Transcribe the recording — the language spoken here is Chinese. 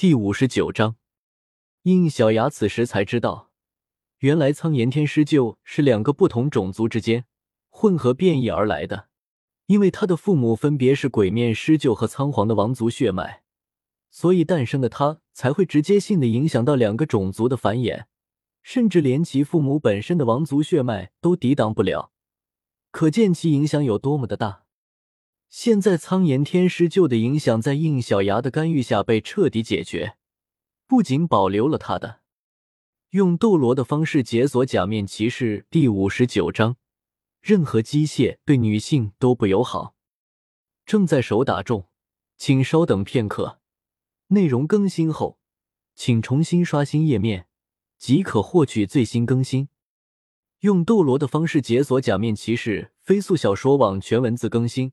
第五十九章，应小牙此时才知道，原来苍炎天师鹫是两个不同种族之间混合变异而来的。因为他的父母分别是鬼面狮鹫和苍皇的王族血脉，所以诞生的他才会直接性的影响到两个种族的繁衍，甚至连其父母本身的王族血脉都抵挡不了，可见其影响有多么的大。现在苍炎天师旧的影响在应小牙的干预下被彻底解决，不仅保留了他的用斗罗的方式解锁假面骑士第五十九章，任何机械对女性都不友好。正在手打中，请稍等片刻。内容更新后，请重新刷新页面即可获取最新更新。用斗罗的方式解锁假面骑士飞速小说网全文字更新。